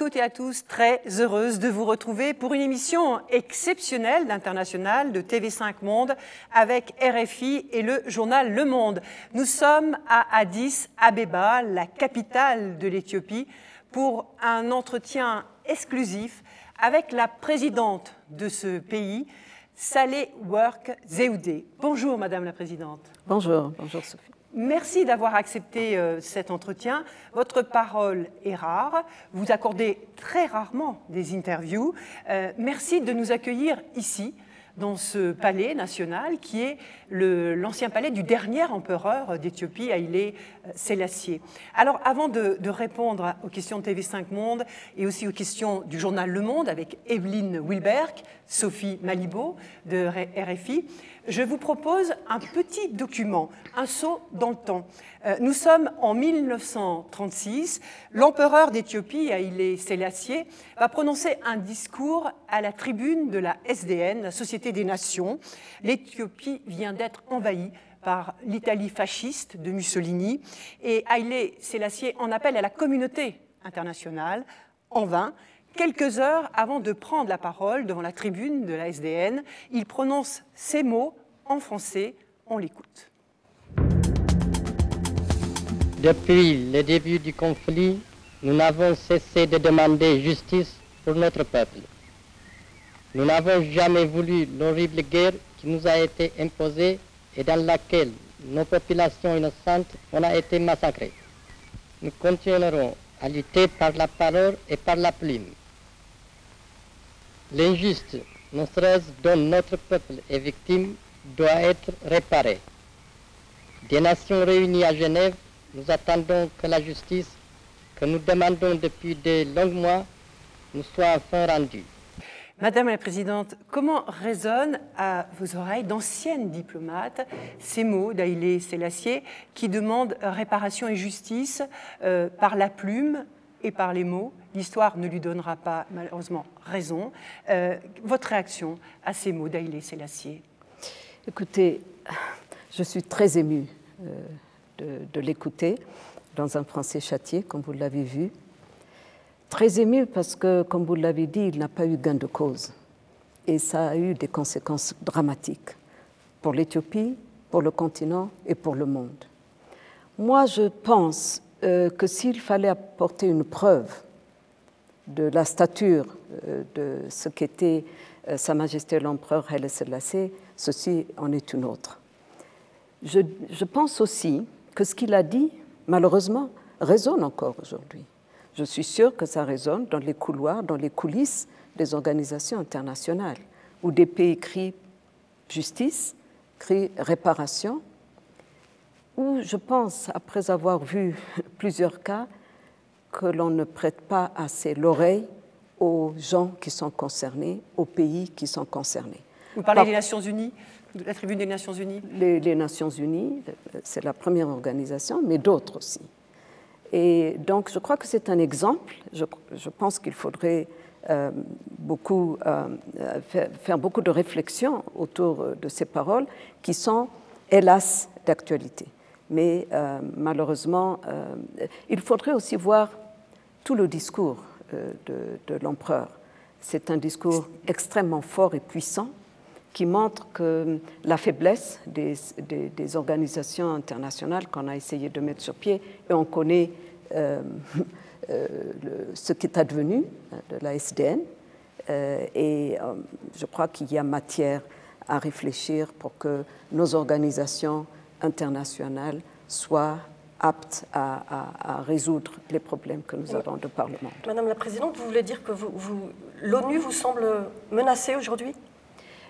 Toutes et à tous, très heureuse de vous retrouver pour une émission exceptionnelle d'International de TV5 Monde avec RFI et le journal Le Monde. Nous sommes à Addis Abeba, la capitale de l'Éthiopie, pour un entretien exclusif avec la présidente de ce pays, Saleh Work Zeoudé. Bonjour Madame la Présidente. Bonjour, bonjour Sophie. Merci d'avoir accepté euh, cet entretien. Votre parole est rare. Vous accordez très rarement des interviews. Euh, merci de nous accueillir ici, dans ce palais national qui est l'ancien palais du dernier empereur d'Éthiopie, Haïlé Sélassié. Alors, avant de, de, répondre aux questions de TV5 Monde et aussi aux questions du journal Le Monde avec Evelyne Wilberg, Sophie Malibo de RFI, je vous propose un petit document, un saut dans le temps. Euh, nous sommes en 1936. L'empereur d'Éthiopie, Haïlé Sélassié, va prononcer un discours à la tribune de la SDN, la Société des Nations. L'Éthiopie vient d'être envahie par l'Italie fasciste de Mussolini et Haïlé Sélassié en appelle à la communauté internationale en vain. Quelques heures avant de prendre la parole devant la tribune de la SDN, il prononce ces mots en français. On l'écoute. Depuis le début du conflit, nous n'avons cessé de demander justice pour notre peuple. Nous n'avons jamais voulu l'horrible guerre qui nous a été imposée et dans laquelle nos populations innocentes ont été massacrées. Nous continuerons à lutter par la parole et par la plume. L'injuste, non dont notre peuple est victime doit être réparé. Des nations réunies à Genève, nous attendons que la justice que nous demandons depuis de longs mois nous soit enfin rendue. Madame la Présidente, comment résonnent à vos oreilles d'anciennes diplomates ces mots d'Aïlé Sélassié qui demandent réparation et justice euh, par la plume et par les mots L'histoire ne lui donnera pas malheureusement raison. Euh, votre réaction à ces mots d'Aïlé Sélassié? Écoutez, je suis très émue euh, de, l'écouter dans un français châtié, comme vous l'avez vu. Très émue parce que, comme vous l'avez dit, il n'a pas eu gain de cause. Et ça a eu des conséquences dramatiques pour l'Éthiopie, pour le continent et pour le monde. Moi, je pense que s'il fallait apporter une preuve de la stature euh, de ce qu'était Sa Majesté l'Empereur Haile Selassie, ceci en est une autre. Je, je pense aussi que ce qu'il a dit, malheureusement, résonne encore aujourd'hui. Je suis sûre que ça résonne dans les couloirs, dans les coulisses des organisations internationales, où des pays crient justice, crient réparation, où je pense, après avoir vu plusieurs cas, que l'on ne prête pas assez l'oreille aux gens qui sont concernés, aux pays qui sont concernés. Vous parlez des Nations Unies, de la tribune des Nations Unies les, Nations Unies, c'est la première organisation, mais d'autres aussi. Et donc, je crois que c'est un exemple. Je, pense qu'il faudrait euh, beaucoup, euh, faire, beaucoup de réflexions autour de ces paroles qui sont, hélas, d'actualité. Mais euh, malheureusement, il faudrait aussi voir tout le discours de, de l'empereur. C'est un discours extrêmement fort et puissant qui montre que la faiblesse des, organisations internationales qu'on a essayé de mettre sur pied, et on connaît euh, euh, ce qui est advenu de la SDN, euh, et je crois qu'il y a matière à réfléchir pour que nos organisations internationales soient aptes à, résoudre les problèmes que nous avons de par le monde. Madame la Présidente, vous voulez dire que vous, l'ONU vous semble menacée aujourd'hui?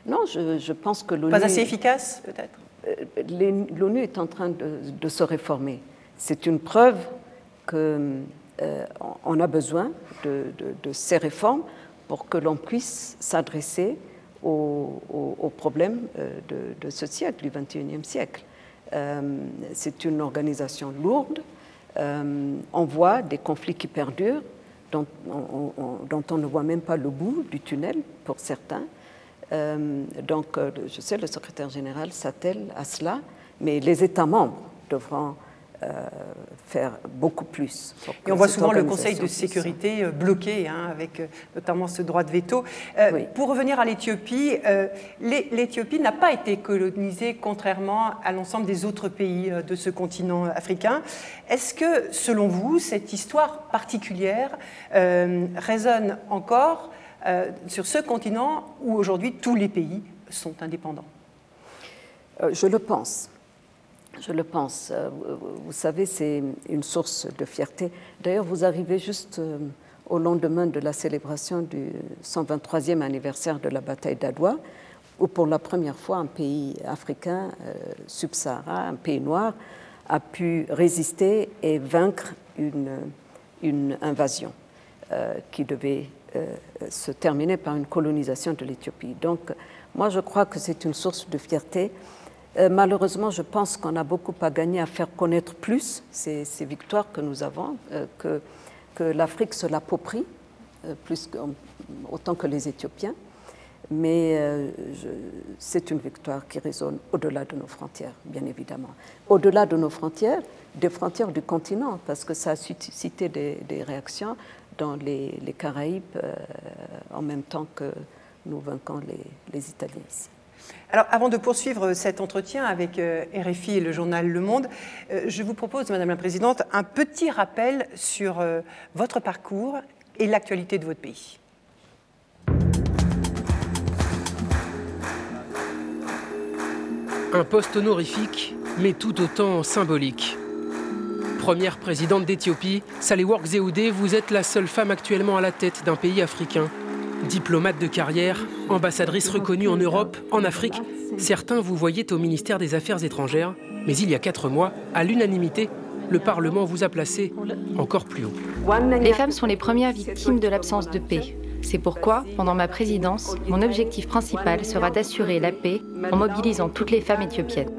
Non, je, pense que l'ONU. Pas assez efficace, peut-être? Euh, L'ONU est en train de, se réformer. C'est une preuve qu'on euh, a besoin de, ces réformes pour que l'on puisse s'adresser aux, problèmes euh, de, ce siècle, du XXIe siècle. C'est une organisation lourde. on voit des conflits qui perdurent, dont on ne voit même pas le bout du tunnel pour certains. Euh, donc, euh, je sais, le secrétaire général s'attelle à cela, mais les États membres devront faire beaucoup plus. Et on voit souvent le Conseil de sécurité bloqué, hein, avec notamment ce droit de veto. Pour revenir à l'Éthiopie, l'Éthiopie n'a pas été colonisée contrairement à l'ensemble des autres pays de ce continent africain. Est-ce que, selon vous, cette histoire particulière résonne encore sur ce continent où aujourd'hui tous les pays sont indépendants? Euh, Je le pense. Je le pense. Euh, vous savez, c'est une source de fierté. D'ailleurs, vous arrivez juste euh, au lendemain de la célébration du 123e anniversaire de la bataille d'Adwa, où pour la première fois un pays africain subsahara, un pays noir, a pu résister et vaincre une, une invasion qui devait se terminer par une colonisation de l'Éthiopie. Donc, moi, je crois que c'est une source de fierté. Euh, malheureusement, je pense qu'on a beaucoup à gagner à faire connaître plus ces, victoires que nous avons, euh, que, que l'Afrique se l'approprie, euh, plus autant que les Éthiopiens. Mais c'est une victoire qui résonne au-delà de nos frontières, bien évidemment. Au-delà de nos frontières, des frontières du continent, parce que ça a suscité des, réactions dans les, Caraïbes en même temps que nous vainquons les, les Italiens ici. Alors, avant de poursuivre cet entretien avec euh, RFI et le journal Le Monde, euh, je vous propose, Madame la Présidente, un petit rappel sur euh, votre parcours et l'actualité de votre pays. Un poste honorifique, mais tout autant symbolique. Première présidente d'Éthiopie, Work Zewde, vous êtes la seule femme actuellement à la tête d'un pays africain Diplomate de carrière, ambassadrice reconnue en Europe, en Afrique, certains vous voyaient au ministère des Affaires étrangères, mais il y a quatre mois, à l'unanimité, le Parlement vous a placé encore plus haut. Les femmes sont les premières victimes de l'absence de paix. C'est pourquoi, pendant ma présidence, mon objectif principal sera d'assurer la paix en mobilisant toutes les femmes éthiopiennes.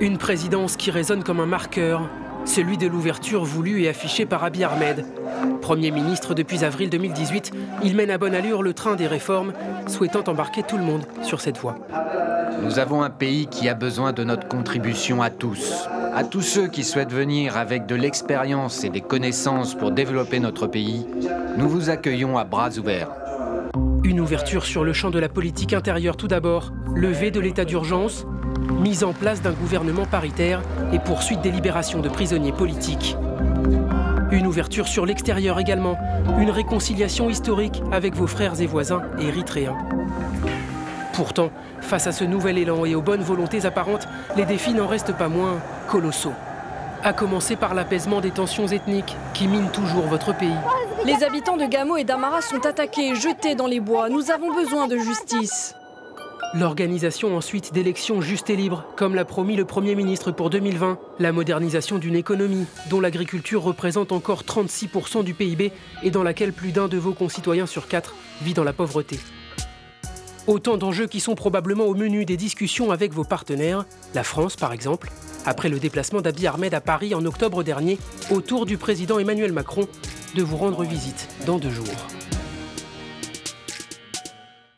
Une présidence qui résonne comme un marqueur, celui de l'ouverture voulue et affichée par Abiy Ahmed. Premier ministre depuis avril 2018, il mène à bonne allure le train des réformes, souhaitant embarquer tout le monde sur cette voie. Nous avons un pays qui a besoin de notre contribution à tous. À tous ceux qui souhaitent venir avec de l'expérience et des connaissances pour développer notre pays, nous vous accueillons à bras ouverts. Une ouverture sur le champ de la politique intérieure tout d'abord, levée de l'état d'urgence, mise en place d'un gouvernement paritaire et poursuite des libérations de prisonniers politiques. Une ouverture sur l'extérieur également, une réconciliation historique avec vos frères et voisins érythréens. Pourtant, face à ce nouvel élan et aux bonnes volontés apparentes, les défis n'en restent pas moins colossaux. À commencer par l'apaisement des tensions ethniques qui minent toujours votre pays. Les habitants de Gamo et d'Amara sont attaqués, jetés dans les bois. Nous avons besoin de justice. L'organisation ensuite d'élections justes et libres, comme l'a promis le Premier ministre pour 2020. La modernisation d'une économie dont l'agriculture représente encore 36% du PIB et dans laquelle plus d'un de vos concitoyens sur quatre vit dans la pauvreté. Autant d'enjeux qui sont probablement au menu des discussions avec vos partenaires, la France par exemple, après le déplacement d'Abiy Ahmed à Paris en octobre dernier, autour du président Emmanuel Macron de vous rendre visite dans deux jours.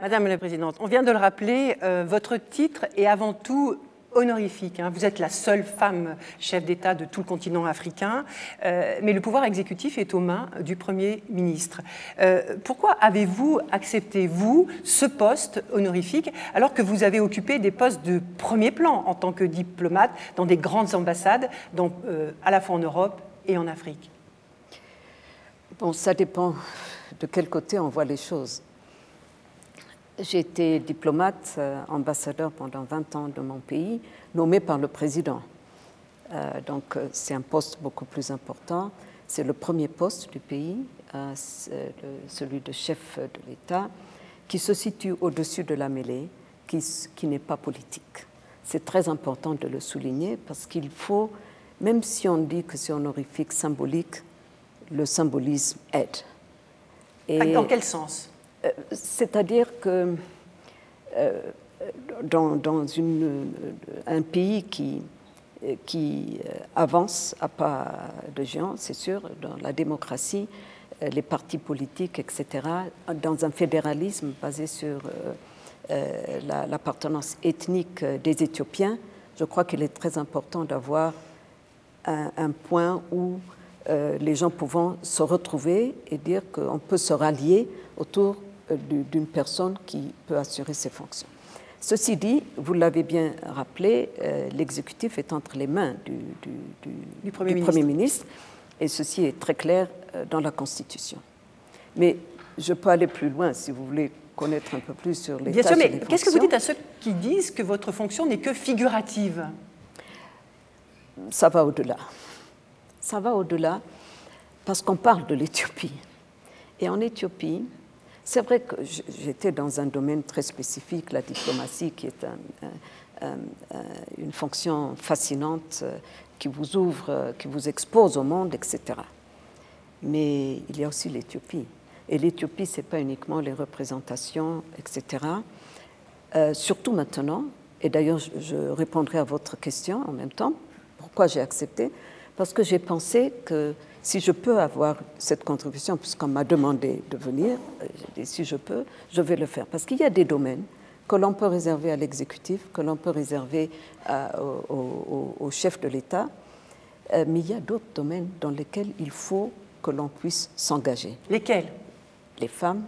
Madame la Présidente, on vient de le rappeler, euh, votre titre est avant tout honorifique. Hein. Vous êtes la seule femme chef d'État de tout le continent africain, euh, mais le pouvoir exécutif est aux mains du Premier ministre. Euh, pourquoi avez-vous accepté, vous, ce poste honorifique, alors que vous avez occupé des postes de premier plan en tant que diplomate dans des grandes ambassades, à la fois en Europe et en Afrique? Bon, ça dépend de quel côté on voit les choses. J'ai été diplomate, euh, ambassadeur pendant 20 ans de mon pays, nommé par le président. Euh, donc euh, c'est un poste beaucoup plus important. C'est le premier poste du pays, celui de chef de l'État, qui se situe au-dessus de la mêlée, qui, qui n'est pas politique. C'est très important de le souligner parce qu'il faut, même si on dit que c'est honorifique, symbolique, le symbolisme aide. Et Dans quel sens? C'est-à-dire que euh, dans, un pays qui, avance à pas de géant, c'est sûr, dans la démocratie, euh, les partis politiques, etc., dans un fédéralisme basé sur l'appartenance ethnique des Éthiopiens, je crois qu'il est très important d'avoir un, point où euh, les gens pouvant se retrouver et dire qu'on peut se rallier autour euh, d'une personne qui peut assurer ces fonctions. Ceci dit, vous l'avez bien rappelé, euh, l'exécutif est entre les mains du, Premier, ministre. et ceci est très clair dans la Constitution. Mais je peux aller plus loin si vous voulez connaître un peu plus sur les Bien sûr, mais qu'est-ce que vous dites à ceux qui disent que votre fonction n'est que figurative? Ça va au-delà. Ça va au-delà parce qu'on parle de l'Éthiopie. Et en Éthiopie, c'est vrai que j'étais dans un domaine très spécifique, la diplomatie, qui est une fonction fascinante euh, qui vous ouvre, euh, qui vous expose au monde, etc. Mais il y a aussi l'Éthiopie. Et l'Éthiopie, ce n'est pas uniquement les représentations, etc. Euh, surtout maintenant, et d'ailleurs je répondrai à votre question en même temps, pourquoi j'ai accepté? Parce que j'ai pensé que si je peux avoir cette contribution, puisqu'on m'a demandé de venir, euh, j'ai dit si je peux, je vais le faire. Parce qu'il y a des domaines que l'on peut réserver à l'exécutif, que l'on peut réserver au, chef de l'État, euh, mais il y a d'autres domaines dans lesquels il faut que l'on puisse s'engager. Lesquels? Les femmes,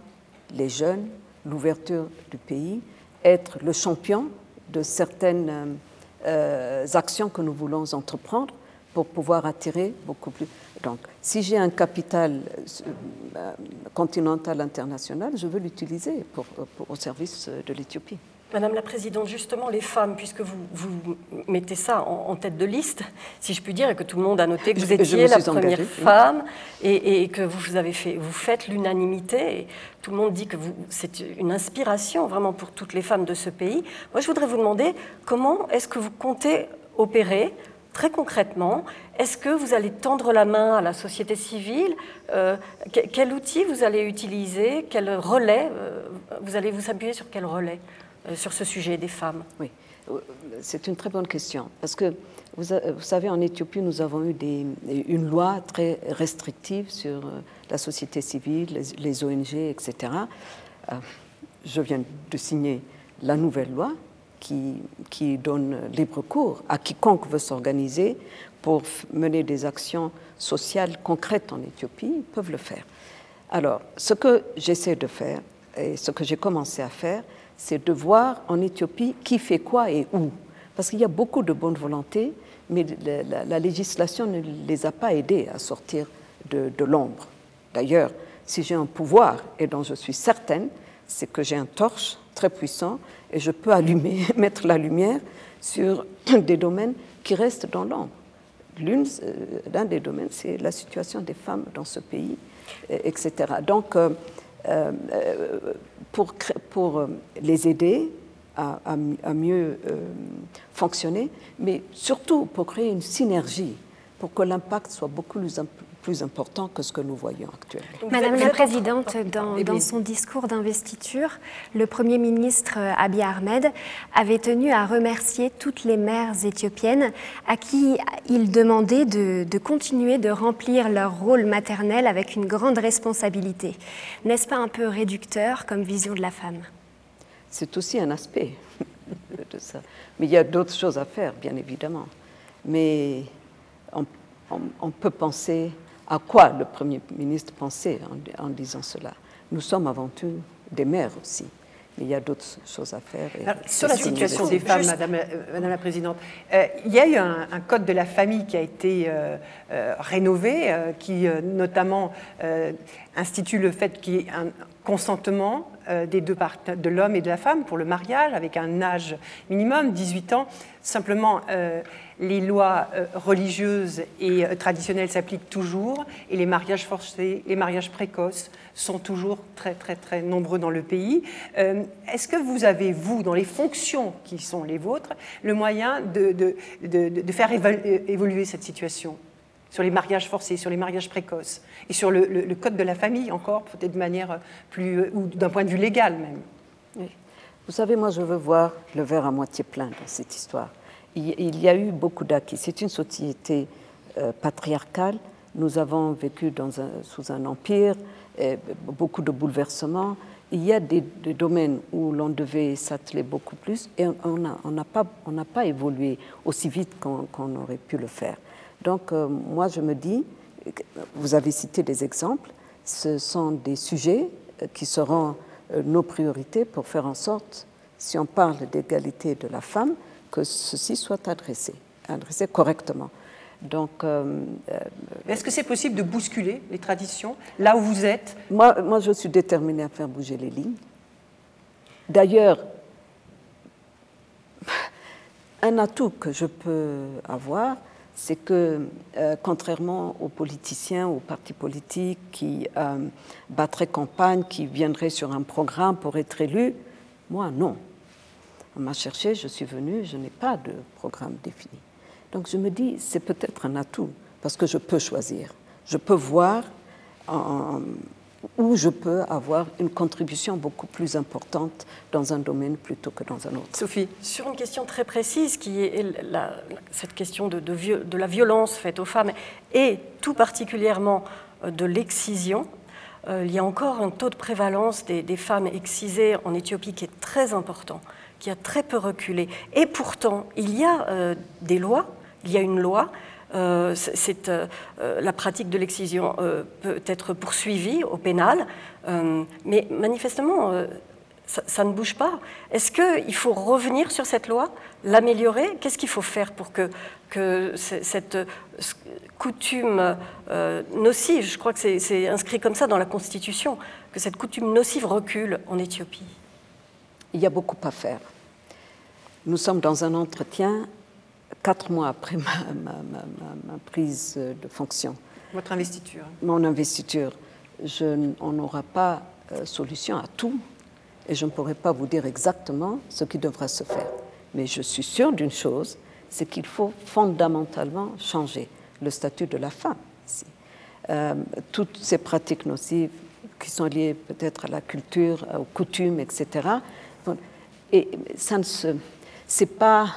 les jeunes, l'ouverture du pays, être le champion de certaines euh, actions que nous voulons entreprendre pour pouvoir attirer beaucoup plus. Donc, si j'ai un capital euh, continental international, je veux l'utiliser pour, au service de l'Éthiopie. Madame la Présidente, justement, les femmes, puisque vous, vous mettez ça en, tête de liste, si je puis dire, et que tout le monde a noté que vous étiez la première femme et, que vous, avez fait, vous faites l'unanimité, tout le monde dit que c'est une inspiration vraiment pour toutes les femmes de ce pays. Moi, je voudrais vous demander comment est-ce que vous comptez opérer très concrètement, est-ce que vous allez tendre la main à la société civile euh, Quel outil vous allez utiliser Quel relais euh, Vous allez vous appuyer sur quel relais euh, sur ce sujet des femmes? Oui, c'est une très bonne question. Parce que vous, savez, en Éthiopie, nous avons eu une loi très restrictive sur la société civile, les ONG, etc. je viens de signer la nouvelle loi qui, donne libre cours à quiconque veut s'organiser pour mener des actions sociales concrètes en Éthiopie, peuvent le faire. Alors, ce que j'essaie de faire, et ce que j'ai commencé à faire, c'est de voir en Éthiopie qui fait quoi et où. Parce qu'il y a beaucoup de bonne volonté, mais la, législation ne les a pas aidés à sortir de, de l'ombre. D'ailleurs, si j'ai un pouvoir, et dont je suis certaine, c'est que j'ai un torche très puissant et je peux allumer, mettre la lumière sur des domaines qui restent dans l'ombre. L'un euh, des domaines, c'est la situation des femmes dans ce pays, etc. Donc, euh, euh, pour, pour les aider à, à mieux fonctionner, mais surtout pour créer une synergie, pour que l'impact soit beaucoup plus, plus important que ce que nous voyons actuellement. Madame la Présidente, dans, dans son discours d'investiture, le Premier ministre euh, Abiy Ahmed avait tenu à remercier toutes les mères éthiopiennes à qui il demandait de, de continuer de remplir leur rôle maternel avec une grande responsabilité. N'est-ce pas un peu réducteur comme vision de la femme? C'est aussi un aspect de ça. Mais il y a d'autres choses à faire, bien évidemment. Mais on, on peut penser à quoi le Premier ministre pensait en, disant cela? Nous sommes avant tout des mères aussi. Mais il y a d'autres choses à faire. sur la situation des femmes, Madame, Madame, la Présidente, euh, il y a eu un, code de la famille qui a été euh, euh, rénové, qui notamment institue le fait qu'il y ait un consentement des deux de l'homme et de la femme pour le mariage, avec un âge minimum, 18 ans. Simplement, les lois euh, religieuses et euh, traditionnelles s'appliquent toujours et les mariages forcés, les mariages précoces sont toujours très très très nombreux dans le pays. Euh, est-ce que vous avez, vous, dans les fonctions qui sont les vôtres, le moyen de, de, faire évoluer cette situation? Sur les mariages forcés, sur les mariages précoces et sur le, code de la famille encore, peut-être de manière plus, ou d'un point de vue légal même Vous savez, moi je veux voir le verre à moitié plein dans cette histoire il y a eu beaucoup d'acquis. C'est une société euh, patriarcale. Nous avons vécu sous un empire, beaucoup de bouleversements. Il y a des, domaines où l'on devait s'atteler beaucoup plus et on n'a pas, évolué aussi vite qu'on aurait pu le faire. Donc, moi, je me dis, vous avez cité des exemples, ce sont des sujets qui seront nos priorités pour faire en sorte, si on parle d'égalité de la femme, que ceci soit adressé, adressé correctement. Donc, euh, euh, est-ce que c'est possible de bousculer les traditions là où vous êtes? Moi, moi, je suis déterminée à faire bouger les lignes. D'ailleurs, un atout que je peux avoir, c'est que, euh, contrairement aux politiciens, aux partis politiques qui battraient campagne, qui viendraient sur un programme pour être élus, moi, non. On m'a cherché, je suis venue, je n'ai pas de programme défini. Donc je me dis, c'est peut-être un atout, parce que je peux choisir. Je peux voir où je peux avoir une contribution beaucoup plus importante dans un domaine plutôt que dans un autre. Sophie Sur une question très précise, qui est cette question de, de, la violence faite aux femmes, et tout particulièrement euh, de l'excision, euh, il y a encore un taux de prévalence des, des femmes excisées en Éthiopie qui est très important qui a très peu reculé. Et pourtant, il y a euh, des lois, il y a une loi. Euh, c'est, euh, la pratique de l'excision peut être poursuivie au pénal, mais manifestement, ça, ne bouge pas. Est-ce qu'il faut revenir sur cette loi, l'améliorer? Qu'est-ce qu'il faut faire pour que cette coutume nocive, je crois que c'est inscrit comme ça dans la Constitution, que cette coutume nocive recule en Éthiopie? Il y a beaucoup à faire. Nous sommes dans un entretien quatre mois après ma, prise de fonction. Votre investiture Mon investiture. Je, on n'aura pas euh, solution à tout et je ne pourrai pas vous dire exactement ce qui devra se faire. Mais je suis sûre d'une chose, c'est qu'il faut fondamentalement changer le statut de la femme. Euh, toutes ces pratiques nocives qui sont liées peut-être à la culture, aux coutumes, etc., et ça ne c'est pas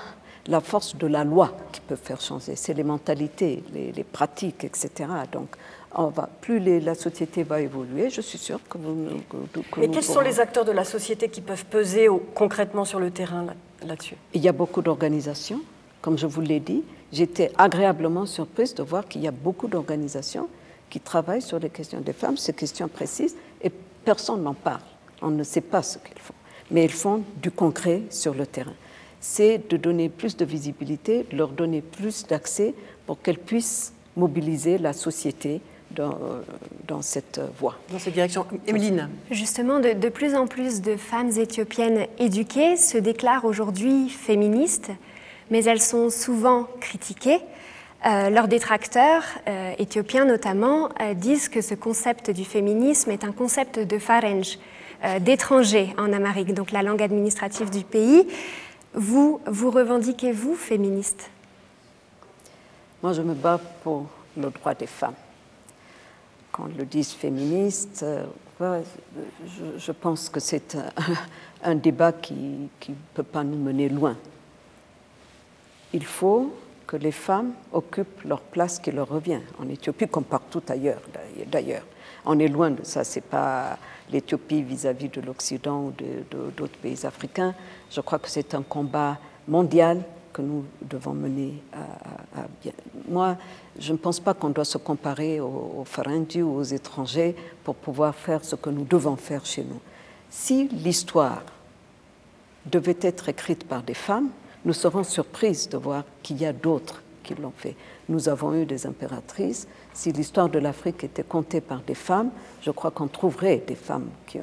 la force de la loi qui peut faire changer, c'est les mentalités, les, pratiques, etc. Donc, on va, plus la société va évoluer, je suis sûre que vous. Que, quels sont les acteurs de la société qui peuvent peser concrètement sur le terrain là-dessus? Il y a beaucoup d'organisations, comme je vous l'ai dit. J'étais agréablement surprise de voir qu'il y a beaucoup d'organisations qui travaillent sur les questions des femmes, ces questions précises, et personne n'en parle. On ne sait pas ce qu'ils font mais ils font du concret sur le terrain. C'est de donner plus de visibilité, de leur donner plus d'accès pour qu'elles puissent mobiliser la société dans, dans, cette voie. Dans cette direction. Emeline Justement, de, de, plus en plus de femmes éthiopiennes éduquées se déclarent aujourd'hui féministes, mais elles sont souvent critiquées. Euh, leurs détracteurs, euh, éthiopiens notamment, euh, disent que ce concept du féminisme est un concept de Farenj, euh, d'étrangers en Amérique, donc la langue administrative du pays. Vous, vous revendiquez-vous féministe? Moi, je me bats pour le droit des femmes. Quand le dit féministe, euh, je, pense que c'est un, débat qui ne peut pas nous mener loin. Il faut que les femmes occupent leur place qui leur revient, en Éthiopie comme partout ailleurs d'ailleurs. On est loin de ça, c'est pas l'Éthiopie vis-à-vis de l'Occident ou d'autres pays africains. Je crois que c'est un combat mondial que nous devons mener à, bien. Moi, je ne pense pas qu'on doit se comparer aux, aux ou aux étrangers pour pouvoir faire ce que nous devons faire chez nous. Si l'histoire devait être écrite par des femmes, nous serons surprises de voir qu'il y a d'autres qui l'ont fait. Nous avons eu des impératrices, si l'histoire de l'Afrique était contée par des femmes, je crois qu'on trouverait des femmes qui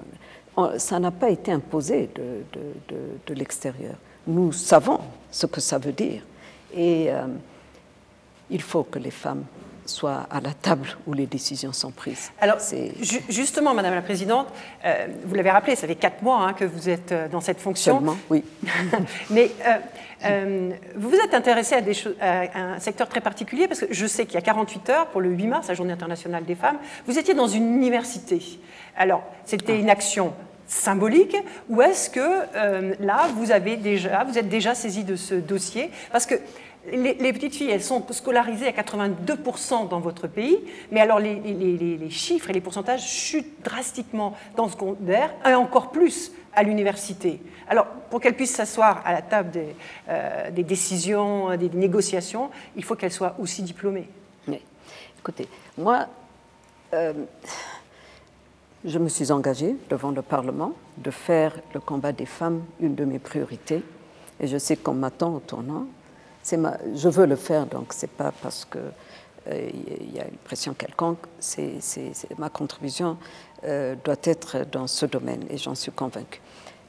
Ça n'a pas été imposé de, de, l'extérieur. Nous savons ce que ça veut dire. Et euh, il faut que les femmes soient à la table où les décisions sont prises. Alors, justement, Madame la Présidente, euh, vous l'avez rappelé, ça fait quatre mois hein, que vous êtes euh, dans cette fonction. Seulement, oui. Mais euh, vous vous êtes intéressé à, un secteur très particulier parce que je sais qu'il y a 48 heures, pour le 8 mars, la Journée internationale des femmes, vous étiez dans une université. Alors, c'était une action symbolique ou est-ce que euh, là, vous, avez déjà, vous êtes déjà saisi de ce dossier? Parce que les, petites filles, elles sont scolarisées à 82% dans votre pays, mais alors les, les, chiffres et les pourcentages chutent drastiquement dans le secondaire et encore plus à l'université. Alors, pour qu'elles puissent s'asseoir à la table des, euh, décisions, des négociations, il faut qu'elles soient aussi diplômées. Oui. Écoutez, moi, euh, je me suis engagée devant le Parlement de faire le combat des femmes une de mes priorités. Et je sais qu'on m'attend au tournant. Je veux le faire, donc c'est pas parce que euh, il y a une pression quelconque. C'est, ma contribution doit être dans ce domaine et j'en suis convaincue.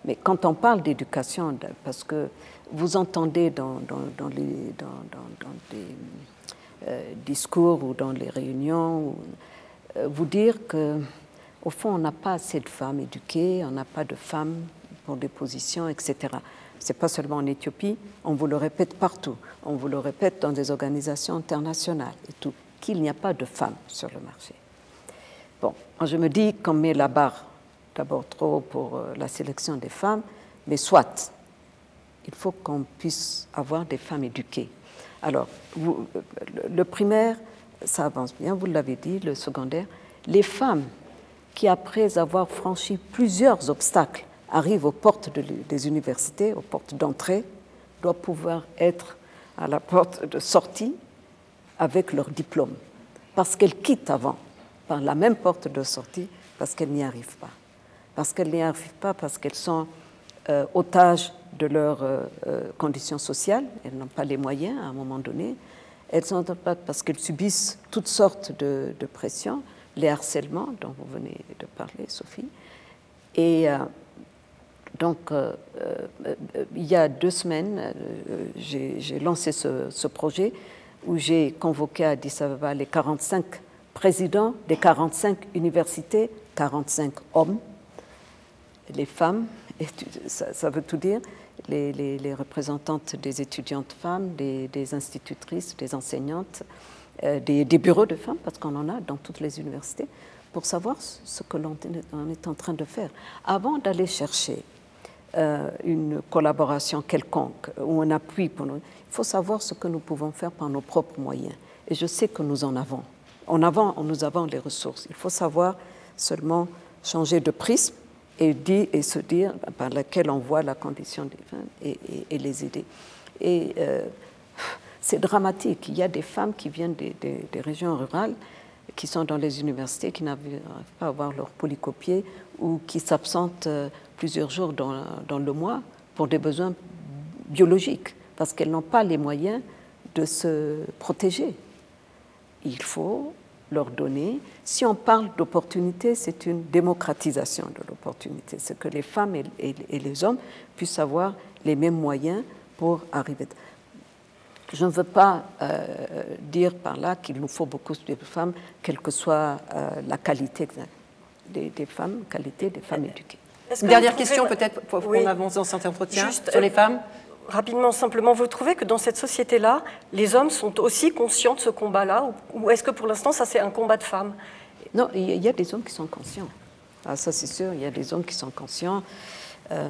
Mais quand on parle d'éducation, parce que vous entendez dans, les, euh, discours ou dans les réunions vous dire que au fond, on n'a pas assez de femmes éduquées, on n'a pas de femmes pour des positions, etc. Ce n'est pas seulement en Éthiopie, on vous le répète partout, on vous le répète dans des organisations internationales qu'il n'y a pas de femmes sur le marché. Bon, je me dis qu'on met la barre d'abord trop pour euh, la sélection des femmes, mais soit, il faut qu'on puisse avoir des femmes éduquées. Alors, le primaire, ça avance bien, vous l'avez dit, le secondaire. Les femmes qui, après avoir franchi plusieurs obstacles, arrivent aux portes des universités, aux portes d'entrée, doivent pouvoir être à la porte de sortie avec leur diplôme, parce qu'elles quittent avant par la même porte de sortie, parce qu'elles n'y arrivent pas. Parce qu'elles n'y arrivent pas, parce qu'elles sont euh, otages de leurs euh, euh, conditions sociales, elles n'ont pas les moyens à un moment donné, elles sont pas parce qu'elles subissent toutes sortes de, pressions, les harcèlements dont vous venez de parler, Sophie. Et euh, donc, il y a deux semaines, j'ai lancé ce, projet où j'ai convoqué à Addis Ababa les 45 présidents des 45 universités, 45 hommes, les femmes, ça, veut tout dire, les, représentantes des étudiantes femmes, des, institutrices, des enseignantes, euh, des, bureaux de femmes, parce qu'on en a dans toutes les universités, pour savoir ce que l'on est en train de faire. Avant d'aller chercher euh, une collaboration quelconque ou un appui pour nous, il faut savoir ce que nous pouvons faire par nos propres moyens. Et je sais que nous en avons. En avant, nous avons les ressources. Il faut savoir seulement changer de prisme et, et se dire par laquelle on voit la condition des femmes et, les aider. Et euh, c'est dramatique. Il y a des femmes qui viennent des, régions rurales, qui sont dans les universités, qui n'arrivent pas à avoir leur polycopier ou qui s'absentent euh, plusieurs jours dans, dans, le mois pour des besoins biologiques, parce qu'elles n'ont pas les moyens de se protéger. Il faut leur donner. Si on parle d'opportunité, c'est une démocratisation de l'opportunité. C'est que les femmes et, les hommes puissent avoir les mêmes moyens pour arriver. Je ne veux pas euh, dire par là qu'il nous faut beaucoup de femmes, quelle que soit euh, la qualité des, femmes, qualité des femmes éduquées. Une dernière question peut-être pour qu'on avance dans cet entretien sur les femmes Rapidement, simplement, vous trouvez que dans cette société-là, les hommes sont aussi conscients de ce combat-là Ou est-ce que pour l'instant, ça c'est un combat de femmes? Non, il y a des hommes qui sont conscients. Ah, ça c'est sûr, il y a des hommes qui sont conscients. Euh,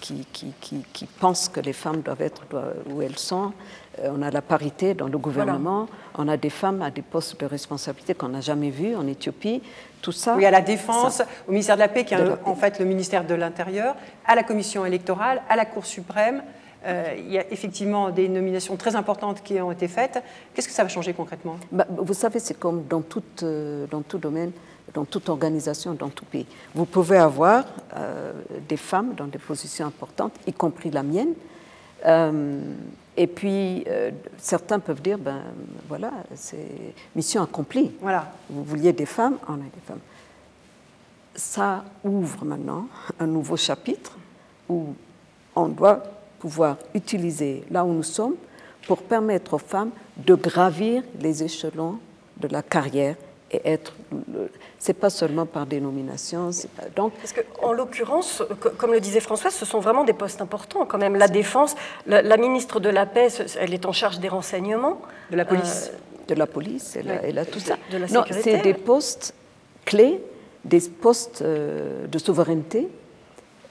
qui, qui, qui, pensent que les femmes doivent être où elles sont. Euh, on a la parité dans le gouvernement, on a des femmes à des postes de responsabilité qu'on n'a jamais vus en Éthiopie. Tout ça. Oui, à la Défense, au ministère de la Paix, qui est en fait le ministère de l'Intérieur, à la Commission électorale, à la Cour suprême. Euh, il y a effectivement des nominations très importantes qui ont été faites. Qu'est-ce que ça va changer concrètement? Bah, Vous savez, c'est comme dans tout, dans tout domaine dans toute organisation, dans tout pays. Vous pouvez avoir euh, des femmes dans des positions importantes, y compris la mienne. Euh, et puis, euh, certains peuvent dire, ben voilà, c'est mission accomplie. Voilà. Vous vouliez des femmes, on a des femmes. Ça ouvre maintenant un nouveau chapitre où on doit pouvoir utiliser là où nous sommes pour permettre aux femmes de gravir les échelons de la carrière et être. C'est pas seulement par dénomination. Donc, parce que en l'occurrence, comme le disait François, ce sont vraiment des postes importants quand même. La défense, la, ministre de la paix, elle est en charge des renseignements, de la police, euh, de la police, elle, a, tout ça. De la non, c'est des postes clés, des postes euh, de souveraineté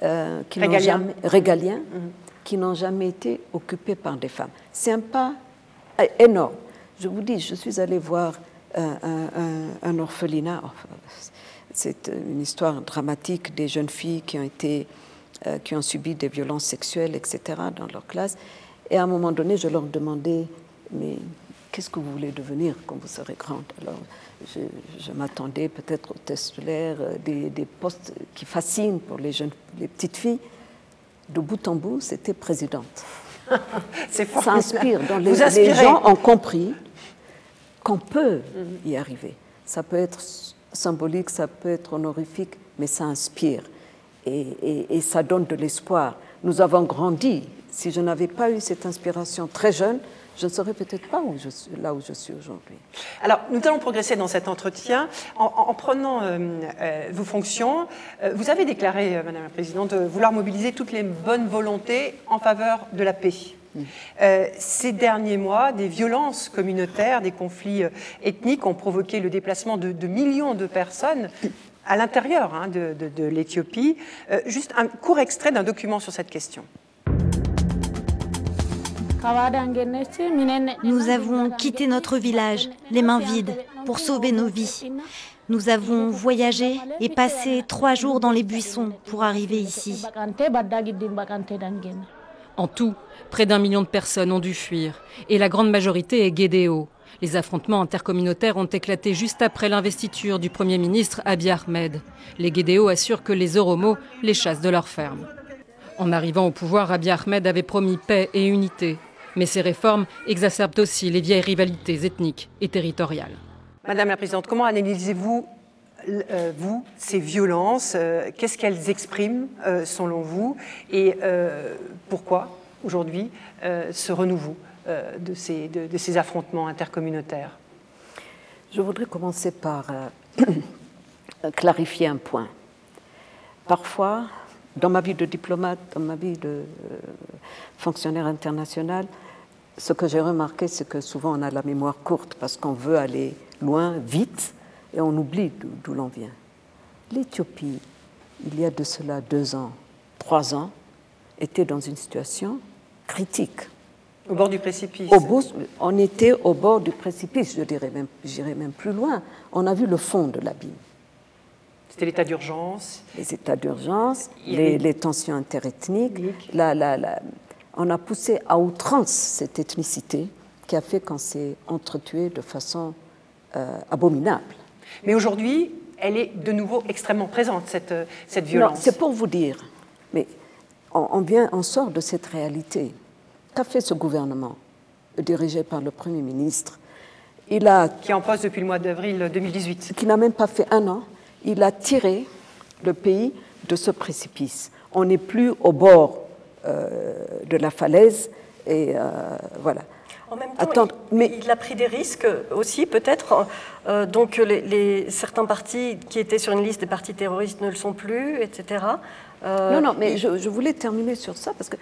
euh, qui régaliens, régaliens mhm. Qui n'ont jamais été occupés par des femmes. C'est un pas énorme. Je vous dis, je suis allée voir un, orphelinat. C'est une histoire dramatique des jeunes filles qui ont été qui ont subi des violences sexuelles, etc., dans leur classe. Et à un moment donné, je leur demandais, mais qu'est-ce que vous voulez devenir quand vous serez grande? Alors, je, m'attendais peut-être au test scolaire, des, des, postes qui fascinent pour les jeunes, les petites filles. De bout en bout, c'était présidente. C'est Ça inspire. les, les, gens ont compris qu'on peut y arriver. Ça peut être symbolique, ça peut être honorifique, mais ça inspire et, et ça donne de l'espoir. Nous avons grandi. Si je n'avais pas eu cette inspiration très jeune, je ne serais peut-être pas où je suis, là où je suis aujourd'hui. Alors, nous allons progresser dans cet entretien en, prenant euh, euh, vos fonctions. Euh, vous avez déclaré, Madame la Présidente, vouloir mobiliser toutes les bonnes volontés en faveur de la paix. Mm. ces derniers mois, des violences communautaires, des conflits ethniques ont provoqué le déplacement de, millions de personnes à l'intérieur hein, de, de l'Éthiopie. juste un court extrait d'un document sur cette question. Nous avons quitté notre village, les mains vides, pour sauver nos vies. Nous avons voyagé et passé trois jours dans les buissons pour arriver ici. En tout, près d'un million de personnes ont dû fuir, et la grande majorité est Guédéo. Les affrontements intercommunautaires ont éclaté juste après l'investiture du Premier ministre Abiy Ahmed. Les Guédéo assurent que les Oromo les chassent de leurs fermes. En arrivant au pouvoir, Abiy Ahmed avait promis paix et unité, mais ces réformes exacerbent aussi les vieilles rivalités ethniques et territoriales. Madame la Présidente, comment analysez-vous euh, vous, ces violences euh, Qu'est-ce qu'elles expriment euh, selon vous Et pourquoi aujourd'hui ce renouveau de ces, de, ces, affrontements intercommunautaires? Je voudrais commencer par clarifier un point. Parfois, dans ma vie de diplomate, dans ma vie de fonctionnaire international, ce que j'ai remarqué, c'est que souvent on a la mémoire courte parce qu'on veut aller loin, vite, et on oublie d'où l'on vient. L'Éthiopie, il y a de cela deux ans, trois ans, était dans une situation critique. Au bord du précipice. on était au bord du précipice, je dirais même, j'irais même plus loin. On a vu le fond de l'abîme. C'était l'état d'urgence. Les états d'urgence, les, tensions interethniques, la, la, la, on a poussé à outrance cette ethnicité qui a fait qu'on s'est entretué de façon euh, abominable. Mais aujourd'hui, elle est de nouveau extrêmement présente, cette, cette violence. C'est pour vous dire, mais on, vient, on sort de cette réalité. Qu'a fait ce gouvernement, dirigé par le Premier ministre? Il a, Qui est en poste depuis le mois d'avril 2018. Qui n'a même pas fait un an. Il a tiré le pays de ce précipice. On n'est plus au bord euh, de la falaise. Et euh, voilà. En même temps, il, mais... il a pris des risques aussi, peut-être. Euh, donc, les, certains partis qui étaient sur une liste des partis terroristes ne le sont plus, etc. non, non, mais je, voulais terminer sur ça parce que.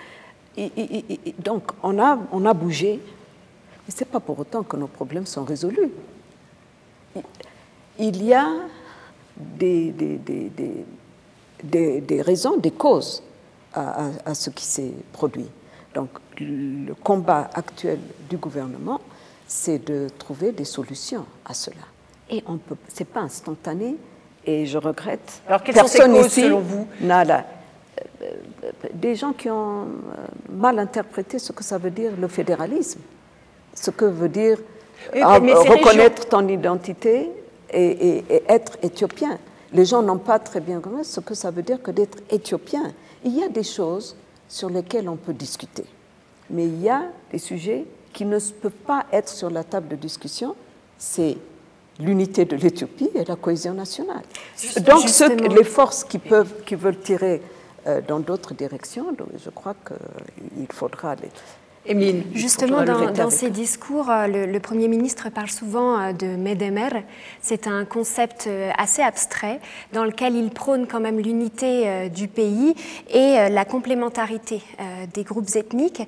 donc, on a, on a bougé, mais ce n'est pas pour autant que nos problèmes sont résolus. Il y a des, des, des, des, des raisons, des causes à, ce qui s'est produit. Donc le combat actuel du gouvernement, c'est de trouver des solutions à cela. Et on peut, c'est pas instantané. Et je regrette. Alors quelles personne sont ces selon vous? Nada. Euh, des gens qui ont euh, mal interprété ce que ça veut dire le fédéralisme, ce que veut dire reconnaître ton identité et, et, être éthiopien. Les gens n'ont pas très bien compris ce que ça veut dire que d'être éthiopien. Il y a des choses sur lesquelles on peut discuter, mais il y a des sujets qui ne peuvent pas être sur la table de discussion. C'est l'unité de l'Éthiopie et la cohésion nationale. Donc, les forces qui, peuvent, qui veulent tirer euh, dans d'autres directions, je crois qu'il faudra les, Justement, dans, ses discours, euh, le, Premier ministre parle souvent euh, de Medemer. C'est un concept euh, assez abstrait dans lequel il prône quand même l'unité du pays et la complémentarité des groupes ethniques.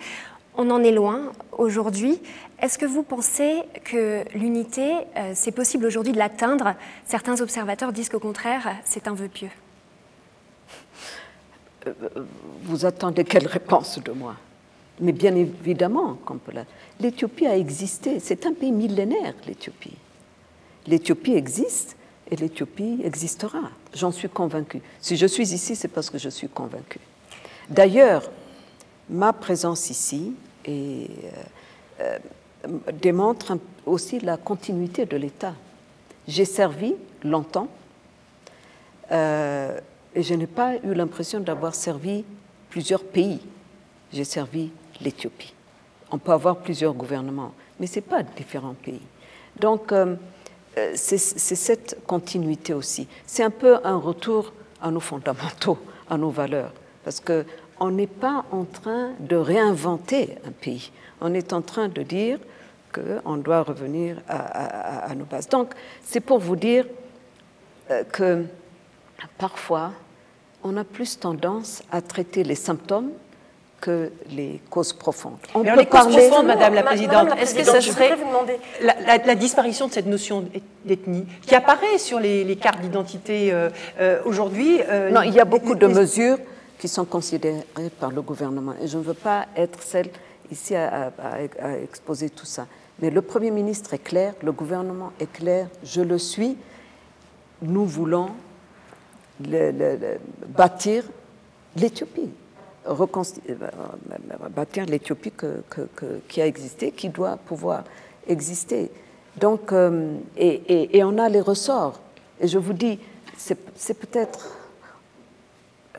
On en est loin aujourd'hui. Est-ce que vous pensez que l'unité, c'est possible aujourd'hui de l'atteindre? Certains observateurs disent qu'au contraire, c'est un vœu pieux. Vous attendez quelle réponse de moi? Mais bien évidemment, l'Éthiopie a existé. C'est un pays millénaire, l'Éthiopie. L'Éthiopie existe et l'Éthiopie existera. J'en suis convaincue. Si je suis ici, c'est parce que je suis convaincue. D'ailleurs, ma présence ici et, démontre aussi la continuité de l'État. J'ai servi longtemps euh, et je n'ai pas eu l'impression d'avoir servi plusieurs pays. J'ai servi l'Éthiopie. On peut avoir plusieurs gouvernements, mais ce n'est pas différents pays. Donc, euh, euh, c'est cette continuité aussi. C'est un peu un retour à nos fondamentaux, à nos valeurs, parce qu'on n'est pas en train de réinventer un pays. On est en train de dire qu'on doit revenir à, nos bases. Donc, c'est pour vous dire euh, que parfois, on a plus tendance à traiter les symptômes que les causes profondes. On peut les causes profondes, Madame la Présidente, est-ce que ça serait la, disparition de cette notion d'ethnie qui apparaît sur les, cartes d'identité euh, euh, aujourd'hui Non, il y a beaucoup de mesures qui sont considérées par le gouvernement et je ne veux pas être celle ici à exposer tout ça. Mais le Premier ministre est clair, le gouvernement est clair, je le suis. Nous voulons bâtir l'Éthiopie, euh, bâtir l'Éthiopie qui a existé, qui doit pouvoir exister. Donc, euh, et, on a les ressorts. Et je vous dis, c'est peut-être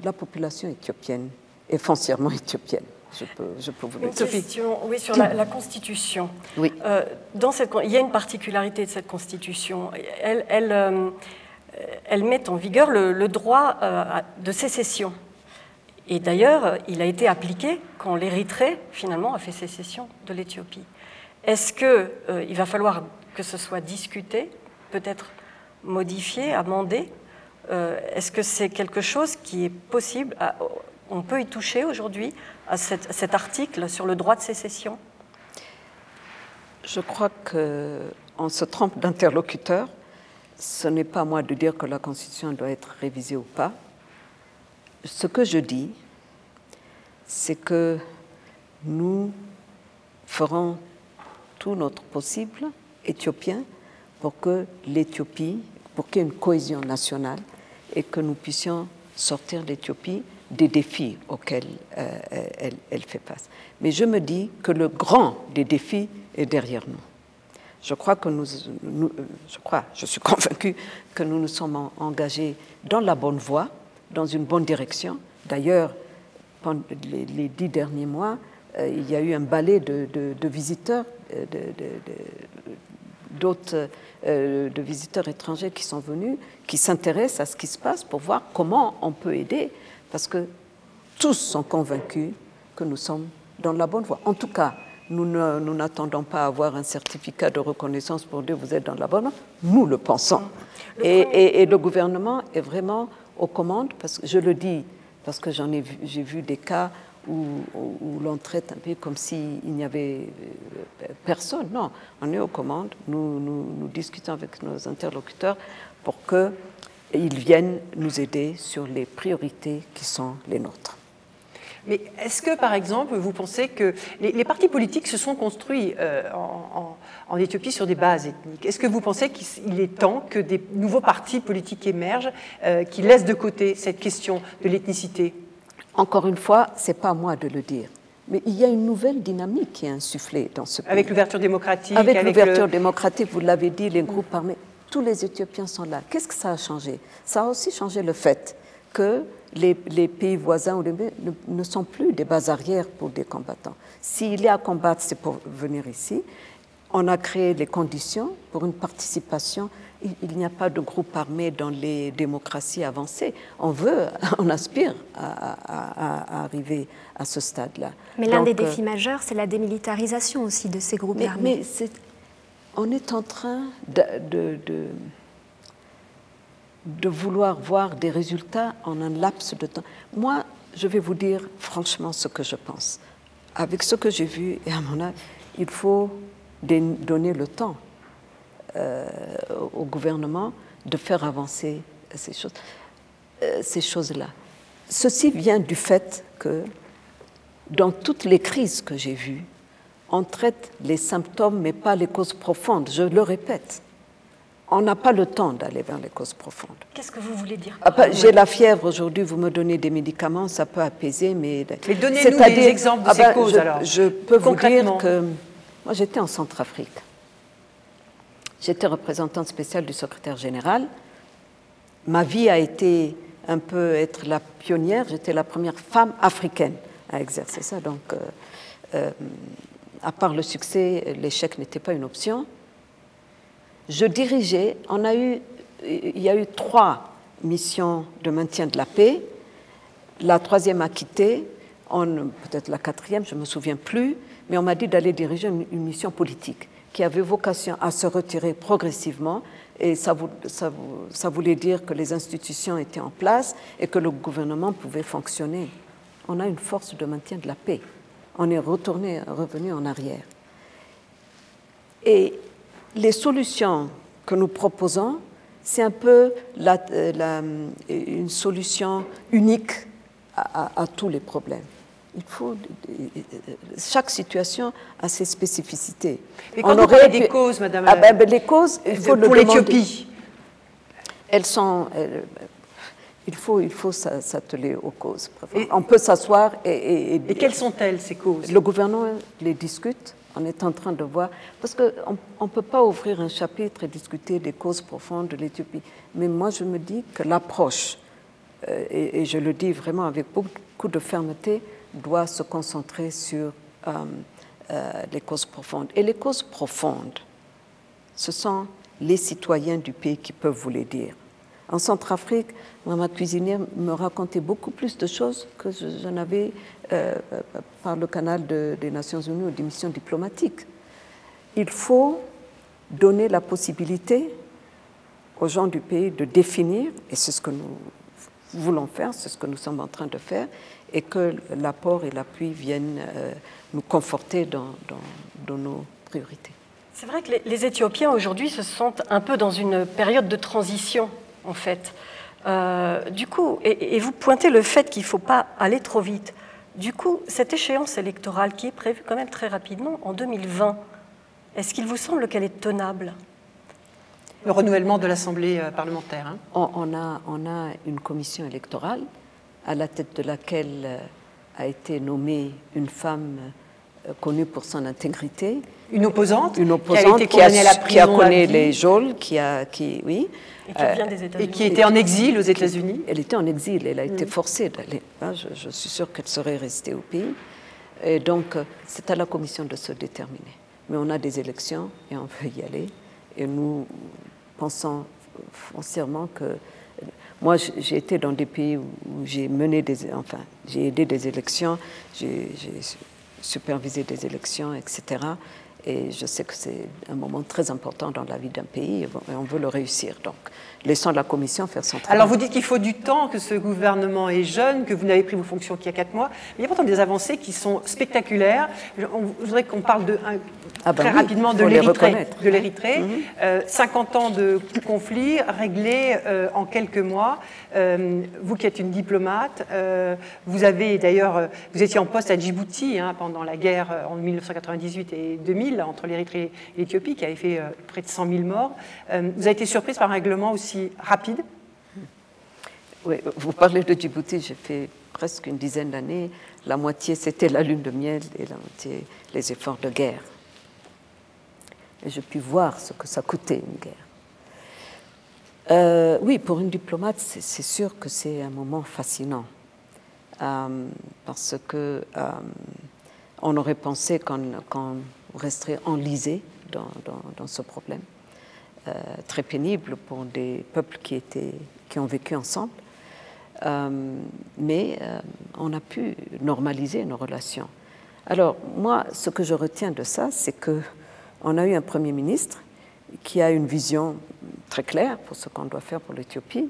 la population éthiopienne est foncièrement éthiopienne je peux, je peux vous le dire. Question, oui, sur la, Constitution. Oui. Euh, dans cette, il y a une particularité de cette Constitution. Elle, elle, euh, elle met en vigueur le, droit euh, de sécession. Et d'ailleurs, il a été appliqué quand l'Érythrée, finalement, a fait sécession de l'Éthiopie. Est-ce qu'il va falloir que ce soit discuté, peut-être modifié, amendé Est-ce que c'est quelque chose qui est possible On peut y toucher aujourd'hui à cet, article sur le droit de sécession? Je crois qu'on se trompe d'interlocuteur. Ce n'est pas à moi de dire que la Constitution doit être révisée ou pas. Ce que je dis, c'est que nous ferons tout notre possible éthiopien pour que l'Éthiopie, pour qu'il y ait une cohésion nationale et que nous puissions sortir l'Éthiopie des défis auxquels euh, elle, fait face. Mais je me dis que le grand des défis est derrière nous. Je crois que nous, je crois, je suis convaincue que nous nous sommes engagés dans la bonne voie, dans une bonne direction. D'ailleurs, pendant les, dix derniers mois, euh, il y a eu un balai de, visiteurs, euh, d'autres de visiteurs étrangers qui sont venus, qui s'intéressent à ce qui se passe pour voir comment on peut aider parce que tous sont convaincus que nous sommes dans la bonne voie. En tout cas, nous n'attendons pas à avoir un certificat de reconnaissance pour dire vous êtes dans la bonne voie. Nous le pensons. et, le gouvernement est vraiment aux commandes, parce que je le dis, parce que j'en ai vu, j'ai vu des cas où, l'on traite un peu comme s'il n'y avait euh, personne. Non, on est aux commandes, nous, nous discutons avec nos interlocuteurs pour que ils viennent nous aider sur les priorités qui sont les nôtres. Mais est-ce que, par exemple, vous pensez que les, partis politiques se sont construits euh, en, Éthiopie sur des bases ethniques? Est-ce que vous pensez qu'il est temps que des nouveaux partis politiques émergent euh, qui laissent de côté cette question de l'ethnicité? Encore une fois, ce n'est pas à moi de le dire. Mais il y a une nouvelle dynamique qui est insufflée dans ce pays. Avec l'ouverture démocratique Avec, l'ouverture démocratique, vous l'avez dit, les groupes armés tous les Éthiopiens sont là. Qu'est-ce que ça a changé? Ça a aussi changé le fait que les, pays voisins ne, sont plus des bases arrières pour des combattants. S'il y a à combattre, c'est pour venir ici. On a créé les conditions pour une participation. Il, n'y a pas de groupe armé dans les démocraties avancées. On veut, on aspire à, arriver à ce stade-là. Mais l'un des euh, défis majeurs, c'est la démilitarisation aussi de ces groupes armés on est en train de, de, vouloir voir des résultats en un laps de temps. Moi, je vais vous dire franchement ce que je pense. Avec ce que j'ai vu, et à mon avis, il faut donner le temps euh, au gouvernement de faire avancer ces choses, euh, ces choses-là. Ceci vient du fait que dans toutes les crises que j'ai vues, on traite les symptômes mais pas les causes profondes. Je le répète. On n'a pas le temps d'aller vers les causes profondes. Qu'est-ce que vous voulez dire ah, bah, J'ai la fièvre aujourd'hui, vous me donnez des médicaments, ça peut apaiser, mais... Mais donnez-nous des exemples de ah, ces bah, causes, je, alors. Je peux vous dire que... Moi, j'étais en Centrafrique. J'étais représentante spéciale du secrétaire général. Ma vie a été un peu être la pionnière. J'étais la première femme africaine à exercer ça. Donc, euh, euh, à part le succès, l'échec n'était pas une option je dirigeais, on a eu, il y a eu trois missions de maintien de la paix. La troisième a quitté, peut-être la quatrième, je ne me souviens plus, mais on m'a dit d'aller diriger une, mission politique qui avait vocation à se retirer progressivement et ça, ça, voulait dire que les institutions étaient en place et que le gouvernement pouvait fonctionner. On a une force de maintien de la paix. On est retourné, revenu en arrière. Et les solutions que nous proposons, c'est un peu euh, une solution unique à, tous les problèmes. Il faut, chaque situation a ses spécificités. Mais quand On aurait des causes, Madame, ah ben, ben, les causes, il faut pour l'Éthiopie, elles sont, il faut, il faut s'atteler aux causes. On peut s'asseoir et, et, et quelles sont-elles ces causes? Le gouvernement les discute on est en train de voir, parce qu'on ne peut pas ouvrir un chapitre et discuter des causes profondes de l'Éthiopie. Mais moi, je me dis que l'approche, euh, et, je le dis vraiment avec beaucoup de fermeté, doit se concentrer sur euh, euh, les causes profondes. Et les causes profondes, ce sont les citoyens du pays qui peuvent vous les dire. En Centrafrique, ma cuisinière me racontait beaucoup plus de choses que je, n'avais euh, par le canal des Nations Unies ou des missions diplomatiques. Il faut donner la possibilité aux gens du pays de définir, et c'est ce que nous voulons faire, c'est ce que nous sommes en train de faire, et que l'apport et l'appui viennent euh, nous conforter dans, nos priorités. C'est vrai que les Éthiopiens aujourd'hui se sentent un peu dans une période de transition en fait. Euh, du coup, et, vous pointez le fait qu'il ne faut pas aller trop vite. Du coup, cette échéance électorale qui est prévue quand même très rapidement, en 2020, est-ce qu'il vous semble qu'elle est tenable? Le renouvellement de l'Assemblée euh, parlementaire. Hein. on, a, on a une commission électorale à la tête de laquelle euh, a été nommée une femme connue pour son intégrité. Une opposante Une opposante qui a, été à la prison qui a connu les geôles, qui a, qui, oui, et qui était en exil aux États-Unis Elle était en exil, elle a été mm. forcée d'aller. Hein, je, suis sûre qu'elle serait restée au pays. Et donc, euh, c'est à la Commission de se déterminer. Mais on a des élections et on veut y aller. Et nous pensons foncièrement que. Moi, j'ai été dans des pays où j'ai mené des. Enfin, j'ai aidé des élections, j'ai supervisé des élections, etc. Et je sais que c'est un moment très important dans la vie d'un pays et on veut le réussir. Donc, laissons la Commission faire son travail. Alors, vous dites qu'il faut du temps, que ce gouvernement est jeune, que vous n'avez pris vos fonctions qu'il y a quatre mois. il y a pourtant des avancées qui sont spectaculaires. Je, voudrais qu'on parle de, ah ben très rapidement de l'Érythrée. De l'Érythrée. 50 ans de conflit réglés euh, en quelques mois. Euh, vous qui êtes une diplomate, euh, vous avez d'ailleurs, vous étiez en poste à Djibouti hein, pendant la guerre en 1998 et 2000 entre l'Érythrée et l'Éthiopie, qui avait fait près de 100 000 morts. vous avez été surprise par un règlement aussi rapide vous parlez de Djibouti, j'ai fait presque une dizaine d'années. La moitié, c'était la lune de miel et la moitié, les efforts de guerre. Et j'ai pu voir ce que ça coûtait une guerre. Euh, oui, pour une diplomate, c'est sûr que c'est un moment fascinant. Euh, parce que euh, on aurait pensé qu'on resterait enlisé dans, ce problème, très pénible pour des peuples qui, étaient, qui ont vécu ensemble. mais on a pu normaliser nos relations. Alors, moi, ce que je retiens de ça, c'est que on a eu un Premier ministre qui a une vision très claire pour ce qu'on doit faire pour l'Éthiopie,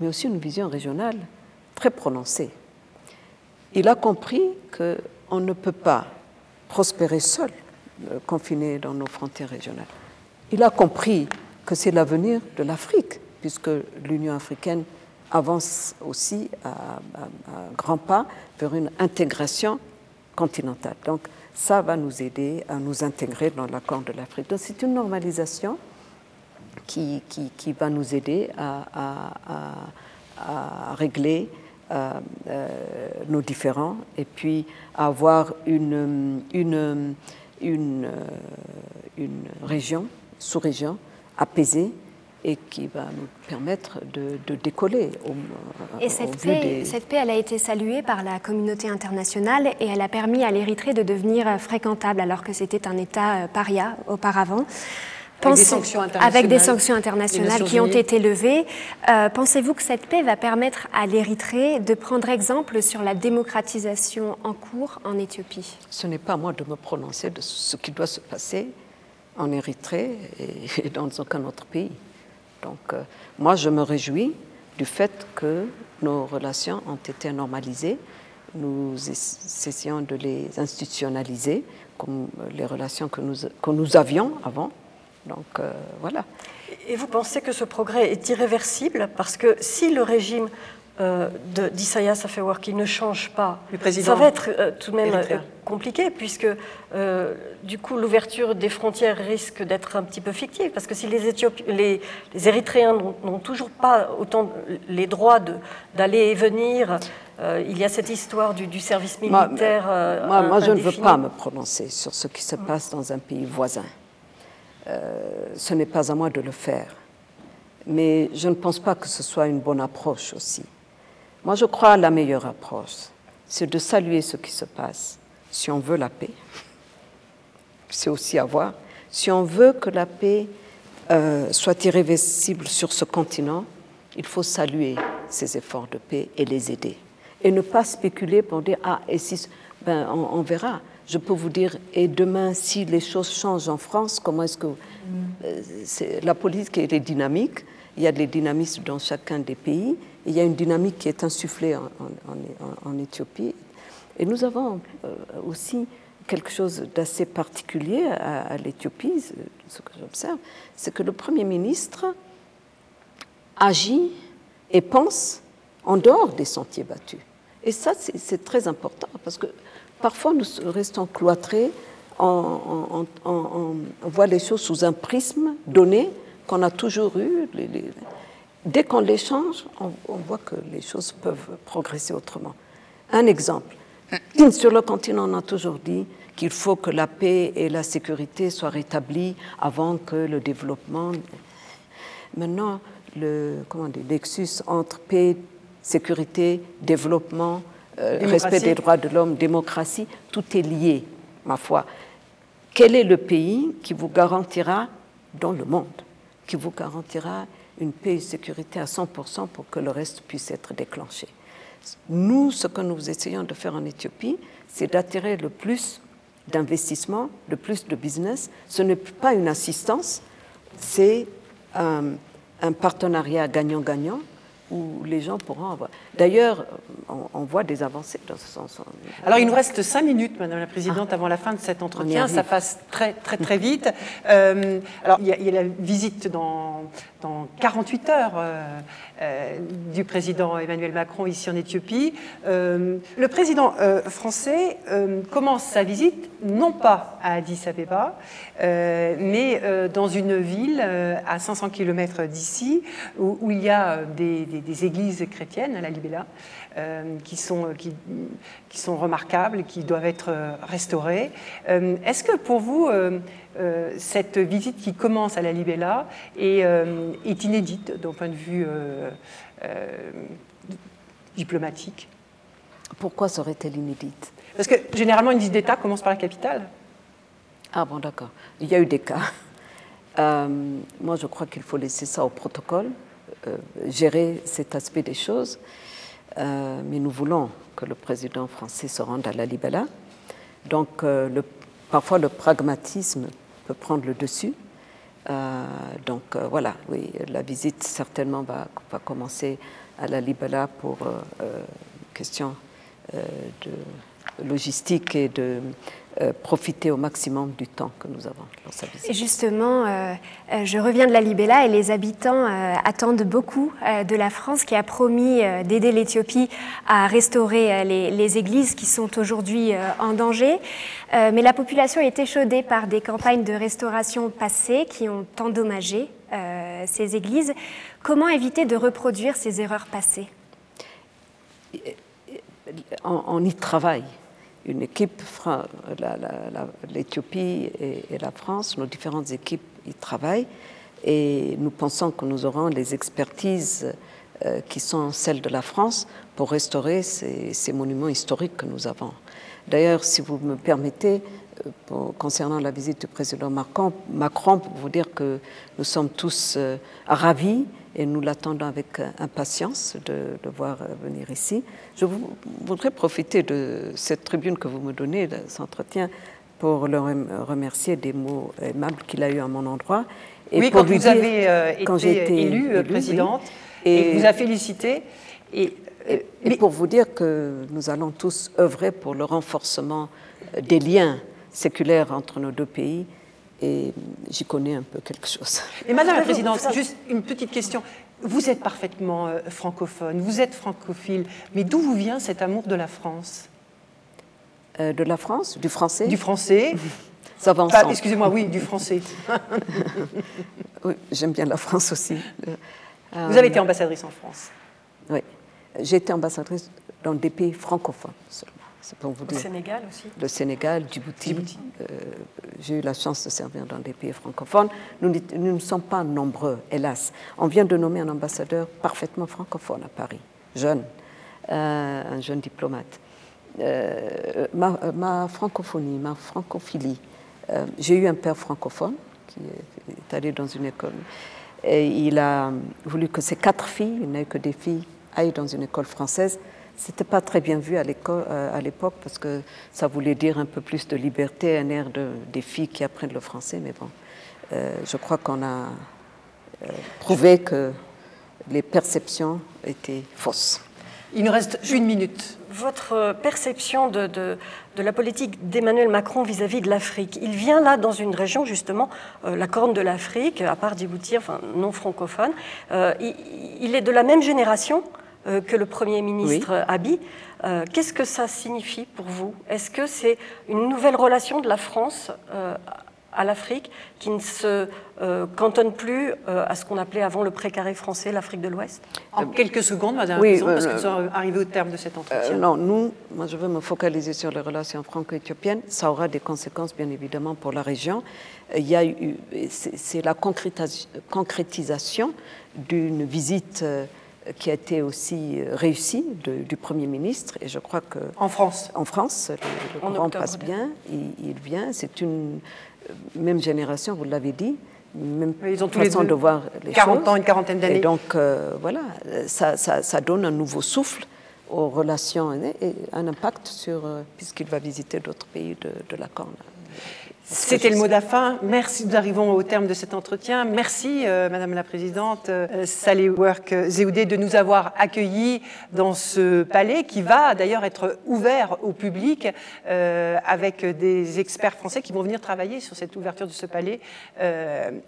mais aussi une vision régionale très prononcée. Il a compris qu'on ne peut pas prospérer seul, euh, confiné dans nos frontières régionales. Il a compris que c'est l'avenir de l'Afrique, puisque l'Union africaine avance aussi à, grands pas vers une intégration continentale. Donc, ça va nous aider à nous intégrer dans l'accord de l'Afrique. Donc c'est une normalisation qui, va nous aider à, régler euh, euh, nos différends et puis à avoir une, une, une, une région, sous-région apaisée et qui va nous permettre de, décoller. et cette paix, cette paix, elle a été saluée par la communauté internationale et elle a permis à l'Érythrée de devenir fréquentable alors que c'était un État paria auparavant. Avec des sanctions internationales, avec des sanctions internationales qui ont été levées. Euh, pensez-vous que cette paix va permettre à l'Érythrée de prendre exemple sur la démocratisation en cours en Éthiopie? Ce n'est pas à moi de me prononcer de ce qui doit se passer en Érythrée et dans aucun autre pays. Donc, euh, moi, je me réjouis du fait que nos relations ont été normalisées. Nous essayons de les institutionnaliser comme les relations que nous, que nous avions avant. Donc, euh, voilà. Et vous pensez que ce progrès est irréversible? Parce que si le régime euh, d'Isaias Afewerki ne change pas, ça va être euh, tout de même euh, compliqué, puisque du coup l'ouverture des frontières risque d'être un petit peu fictive, parce que si les, les, Érythréens n'ont toujours pas autant les droits d'aller et venir, il y a cette histoire du, service militaire. Moi, moi, je ne veux pas me prononcer sur ce qui se passe dans un pays voisin. ce n'est pas à moi de le faire. Mais je ne pense pas que ce soit une bonne approche aussi. Moi, je crois à la meilleure approche, c'est de saluer ce qui se passe. Si on veut la paix, c'est aussi avoir. Si on veut que la paix euh, soit irréversible sur ce continent, il faut saluer ces efforts de paix et les aider. Et ne pas spéculer pour dire Ah, et si. Ben, on, verra. Je peux vous dire, et demain, si les choses changent en France, comment est-ce que. Euh, la politique est dynamique, il y a des dynamismes dans chacun des pays, il y a une dynamique qui est insufflée en, Éthiopie. Et nous avons euh, aussi quelque chose d'assez particulier à, l'Éthiopie, ce que j'observe, c'est que le Premier ministre agit et pense en dehors des sentiers battus. Et ça, c'est très important, parce que parfois nous restons cloîtrés, on, voit les choses sous un prisme donné qu'on a toujours eu. Dès qu'on les change, on, voit que les choses peuvent progresser autrement. Un exemple. Sur le continent, on a toujours dit qu'il faut que la paix et la sécurité soient rétablies avant que le développement. Maintenant, le comment dire, nexus entre paix, sécurité, développement, euh, respect des droits de l'homme, démocratie, tout est lié, ma foi. Quel est le pays qui vous garantira dans le monde, qui vous garantira une paix et sécurité à 100% pour que le reste puisse être déclenché. Nous, ce que nous essayons de faire en Éthiopie, c'est d'attirer le plus d'investissements, le plus de business. Ce n'est pas une assistance, c'est un, un partenariat gagnant-gagnant où les gens pourront avoir. D'ailleurs, on, voit des avancées dans ce sens. Alors, il nous reste cinq minutes, Madame la Présidente, ah. avant la fin de cet entretien. Ça passe très, très, très vite. Euh, alors, il y, a, il y, a, la visite dans, dans 48 heures euh, du président Emmanuel Macron ici en Éthiopie. le président français commence sa visite non pas à Addis Abeba, mais dans une ville à 500 km d'ici, où, il y a des églises chrétiennes à la Libella. Euh, qui, sont, qui, qui, sont remarquables, qui doivent être euh, restaurées. Euh, est-ce que pour vous, cette visite qui commence à la Libella est, est inédite d'un point de vue diplomatique? Pourquoi serait-elle inédite? Parce que généralement, une visite d'État commence par la capitale. Ah bon, d'accord. Il y a eu des cas. moi, je crois qu'il faut laisser ça au protocole, gérer cet aspect des choses. Euh, mais nous voulons que le président français se rende à la Libella. Donc, euh, parfois, le pragmatisme peut prendre le dessus. Euh, donc, voilà, oui, la visite certainement va, commencer à la Libella pour question de logistique et de euh, profiter au maximum du temps que nous avons dans sa visite. Et justement, euh, euh, je reviens de la Libella et les habitants attendent beaucoup de la France qui a promis d'aider l'Éthiopie à restaurer les, les, églises qui sont aujourd'hui en danger. mais la population est échaudée par des campagnes de restauration passées qui ont endommagé ces églises. Comment éviter de reproduire ces erreurs passées? On, y travaille. Une équipe, l'Éthiopie et, la France, nos différentes équipes y travaillent et nous pensons que nous aurons les expertises euh, qui sont celles de la France pour restaurer ces, monuments historiques que nous avons. D'ailleurs, si vous me permettez, euh, concernant la visite du président Macron, Macron, pour vous dire que nous sommes tous euh, ravis et nous l'attendons avec impatience de le voir venir ici. Je voudrais profiter de cette tribune que vous me donnez, de cet entretien, pour le remercier des mots aimables qu'il a eu à mon endroit. Et oui, quand vous avez euh, été, élue, présidente, et, vous a félicité. Et, et, pour vous dire que nous allons tous œuvrer pour le renforcement des liens séculaires entre nos deux pays et j'y connais un peu quelque chose. Et Madame la Présidente, juste une petite question. Vous êtes parfaitement euh, francophone, vous êtes francophile, mais d'où vous vient cet amour de la France? Euh, De la France Du français? Du français. Ça va Excusez-moi, oui, du français. oui, j'aime bien la France aussi. Vous avez été ambassadrice en France Oui, j'ai été ambassadrice dans des pays francophones seulement. Le Sénégal aussi Le Sénégal, Djibouti. Euh, j'ai eu la chance de servir dans des pays francophones. Nous, ne sommes pas nombreux, hélas. On vient de nommer un ambassadeur parfaitement francophone à Paris, jeune, euh, un jeune diplomate. Euh, ma, francophonie, ma francophilie, j'ai eu un père francophone qui est allé dans une école. Et il a voulu que ses quatre filles, il n'a eu que des filles, aillent dans une école française. C'était pas très bien vu euh, à l'époque parce que ça voulait dire un peu plus de liberté, un air de, des filles qui apprennent le français. Mais bon, euh, je crois qu'on a euh, prouvé que les perceptions étaient fausses. Il nous reste une minute. Votre perception de, de, la politique d'Emmanuel Macron vis-à-vis de l'Afrique, il vient là dans une région justement, la Corne de l'Afrique, à part Djibouti, enfin non francophone. il, il, est de la même génération euh, que le Premier ministre oui. Euh, qu'est-ce que ça signifie pour vous? Est-ce que c'est une nouvelle relation de la France euh, à l'Afrique qui ne se cantonne plus à ce qu'on appelait avant le précaré français, l'Afrique de l'Ouest? En quelques secondes, Madame la Présidente, parce que nous sommes arrivés au terme de cet entretien. non, nous, moi je veux me focaliser sur les relations franco-éthiopiennes. Ça aura des conséquences, bien évidemment, pour la région. Il y a eu, c'est la concrétisation d'une visite qui a été aussi euh, réussi du Premier ministre. Et je crois que. En France En France, le, courant passe bien, il, vient. C'est une euh, même génération, vous l'avez dit, même Ils ont tous façon les de voir les 40 ans, une quarantaine d'années. Et donc, euh, voilà, ça, ça, donne un nouveau souffle aux relations et un impact sur. puisqu'il va visiter d'autres pays de, de la Corne. C'était le mot de. Merci, nous arrivons au terme de cet entretien. Merci, euh, Madame la Présidente euh, Saleh Work Zéoudé, de nous avoir accueillis dans ce palais qui va d'ailleurs être ouvert au public euh, avec des experts français qui vont venir travailler sur cette ouverture de ce palais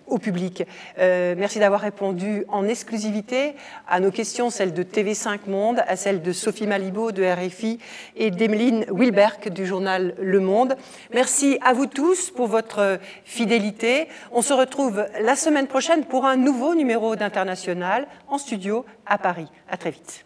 au public. merci d'avoir répondu en exclusivité à nos questions, celles de TV5 Monde, à celles de Sophie Malibaud de RFI et d'Emeline Wilberg du journal Le Monde. Merci à vous pour votre fidélité. On se retrouve la semaine prochaine pour un nouveau numéro d'International en studio à Paris. À très vite.